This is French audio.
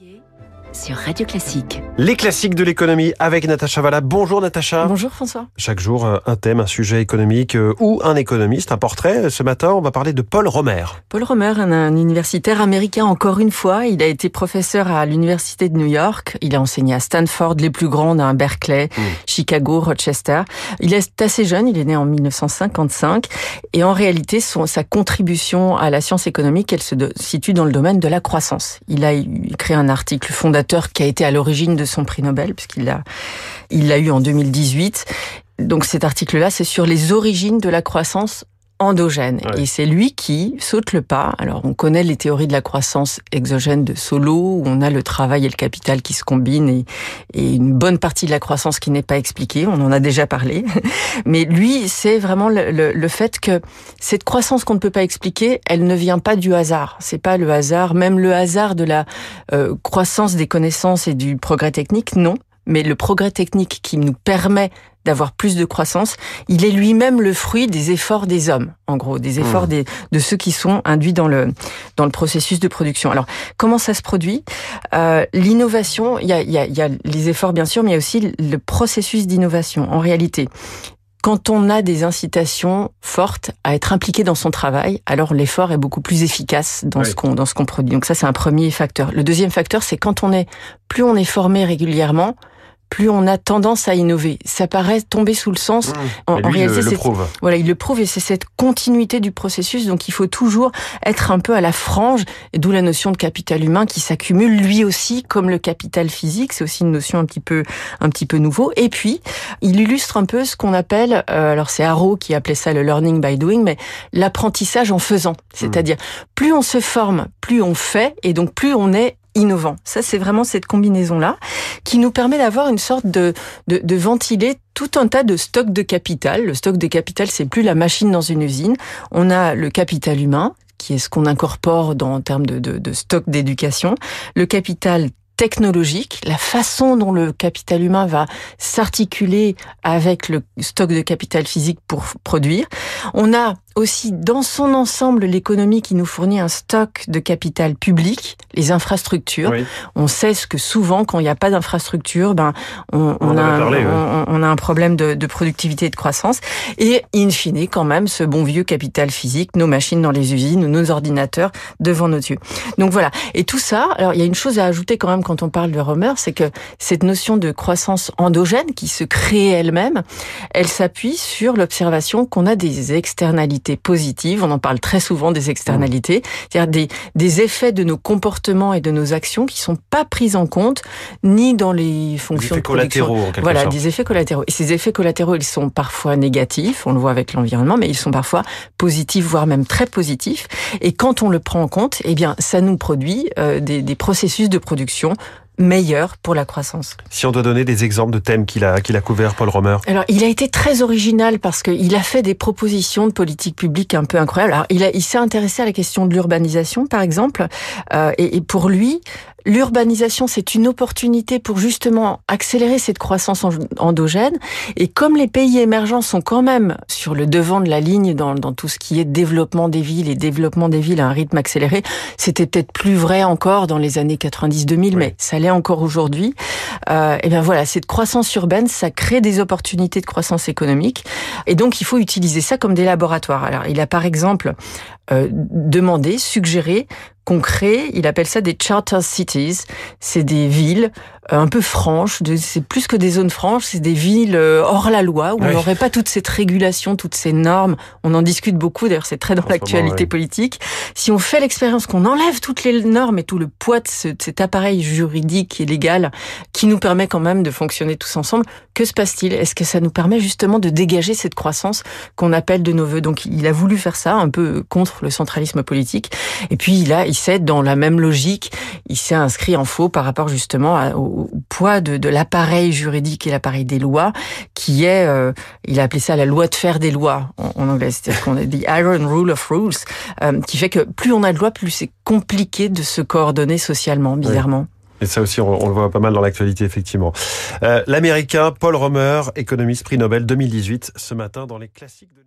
février sur Radio Classique. Les classiques de l'économie avec Natacha Valla. Bonjour Natacha. Bonjour François. Chaque jour, un thème, un sujet économique euh, ou un économiste, un portrait. Ce matin, on va parler de Paul Romer. Paul Romer, un, un universitaire américain encore une fois. Il a été professeur à l'université de New York. Il a enseigné à Stanford, les plus grandes, à Berkeley, Chicago, Rochester. Il est assez jeune, il est né en 1955. Et en réalité, son, sa contribution à la science économique, elle se situe dans le domaine de la croissance. Il a écrit un article fondateur qui a été à l'origine de son prix Nobel, puisqu'il l'a il l'a eu en 2018. Donc cet article-là, c'est sur les origines de la croissance endogène. Ouais. Et c'est lui qui saute le pas. Alors, on connaît les théories de la croissance exogène de Solo, où on a le travail et le capital qui se combinent et, et une bonne partie de la croissance qui n'est pas expliquée. On en a déjà parlé. Mais lui, c'est vraiment le, le- le fait que cette croissance qu'on ne peut pas expliquer, elle ne vient pas du hasard. C'est pas le hasard, même le hasard de la euh, croissance des connaissances et du progrès technique, non. Mais le progrès technique qui nous permet d'avoir plus de croissance, il est lui-même le fruit des efforts des hommes, en gros, des efforts des, de ceux qui sont induits dans le, dans le processus de production. Alors, comment ça se produit? Euh, L'innovation, il y a, y, a, y a les efforts bien sûr, mais il y a aussi le processus d'innovation. En réalité, quand on a des incitations fortes à être impliqué dans son travail, alors l'effort est beaucoup plus efficace dans Oui. ce qu'on dans ce qu'on produit. Donc ça c'est un premier facteur. Le deuxième facteur c'est quand on est plus on est formé régulièrement, plus on a tendance à innover. Ça paraît tomber sous le sens. En, Et en réalité, le, le prouve. voilà, il le prouve et c'est cette continuité du processus. Donc, il faut toujours être un peu à la frange, d'où la notion de capital humain qui s'accumule lui aussi, comme le capital physique. C'est aussi une notion un petit peu, un petit peu nouveau. Et puis, il illustre un peu ce qu'on appelle, euh, alors c'est Harrow qui appelait ça le learning by doing, mais l'apprentissage en faisant. C'est-à-dire, plus on se forme, plus on fait, et donc plus on est innovant. Ça, c'est vraiment cette combinaison-là qui nous permet d'avoir une sorte de, de, ventiler tout un tas de stocks de capital. Le stock de capital, c'est plus la machine dans une usine. On a le capital humain, qui est ce qu'on incorpore dans, en termes de, de, de stock d'éducation. Le capital technologique, la façon dont le capital humain va s'articuler avec le stock de capital physique pour produire. On a aussi dans son ensemble l'économie qui nous fournit un stock de capital public, les infrastructures. Oui. On sait ce que souvent, quand il n'y a pas d'infrastructure, ben, on, On en on a, un, parlé, ouais. on, on a un problème de, de productivité et de croissance. Et in fine, quand même, ce bon vieux capital physique, nos machines dans les usines, nos ordinateurs devant nos yeux. Donc voilà. Et tout ça, alors il y a une chose à ajouter quand même quand on parle de Romer, c'est que cette notion de croissance endogène qui se crée elle-même, elle s'appuie sur l'observation qu'on a des externalités positives. On en parle très souvent des externalités, c'est-à-dire des, des effets de nos comportements et de nos actions qui sont pas pris en compte ni dans les Des fonctions effets de production. collatéraux, en Voilà, sorte. des effets collatéraux. Et ces effets collatéraux, ils sont parfois négatifs, on le voit avec l'environnement, mais ils sont parfois positifs, voire même très positifs. Et quand on le prend en compte, eh bien, ça nous produit euh, des, des processus de production meilleurs pour la croissance. Si on doit donner des exemples de thèmes qu'il a, qu'il a couverts, Paul Romer. Alors, il a été très original parce qu'il a fait des propositions de politique publique un peu incroyables. Alors, il, a- il s'est intéressé à la question de l'urbanisation, par exemple, euh, et, et pour lui, l'urbanisation, c'est une opportunité pour justement accélérer cette croissance en- endogène. Et comme les pays émergents sont quand même sur le devant de la ligne dans, dans tout ce qui est développement des villes et développement des villes à un rythme accéléré, c'était peut-être plus vrai encore dans les années 90-2000, mais ça l'est encore aujourd'hui. Euh, et bien voilà, cette croissance urbaine, ça crée des opportunités de croissance économique. Et donc, il faut utiliser ça comme des laboratoires. Alors, il a par exemple euh, demandé, suggéré qu'on crée, il appelle ça des charter cities. C'est des villes un peu franches, c'est plus que des zones franches, c'est des villes euh, hors la loi, où on n'aurait pas toute cette régulation, toutes ces normes. On en discute beaucoup, d'ailleurs c'est très dans l'actualité oui. politique. Si on fait l'expérience qu'on enlève toutes les normes et tout le poids de, ce- de cet appareil juridique et légal qui nous permet quand même de fonctionner tous ensemble, que se passe-t-il? Est-ce que ça nous permet justement de dégager cette croissance qu'on appelle de nos voeux? Donc il a voulu faire ça, un peu contre le centralisme politique. Et puis a, il s'est dans la même logique, il s'est inscrit en faux par rapport justement à- au, au poids de, de l'appareil juridique et l'appareil des lois, qui est, euh, il a appelé ça la loi de fer des lois en, en anglais, c'est-à-dire qu'on a dit iron rule of rules, euh, qui fait que plus on a de lois, plus c'est compliqué de se coordonner socialement, bizarrement. Et ça aussi, on, on le voit pas mal dans l'actualité, effectivement. Euh, L'Américain Paul Romer, économiste prix Nobel 2018, ce matin dans les classiques de.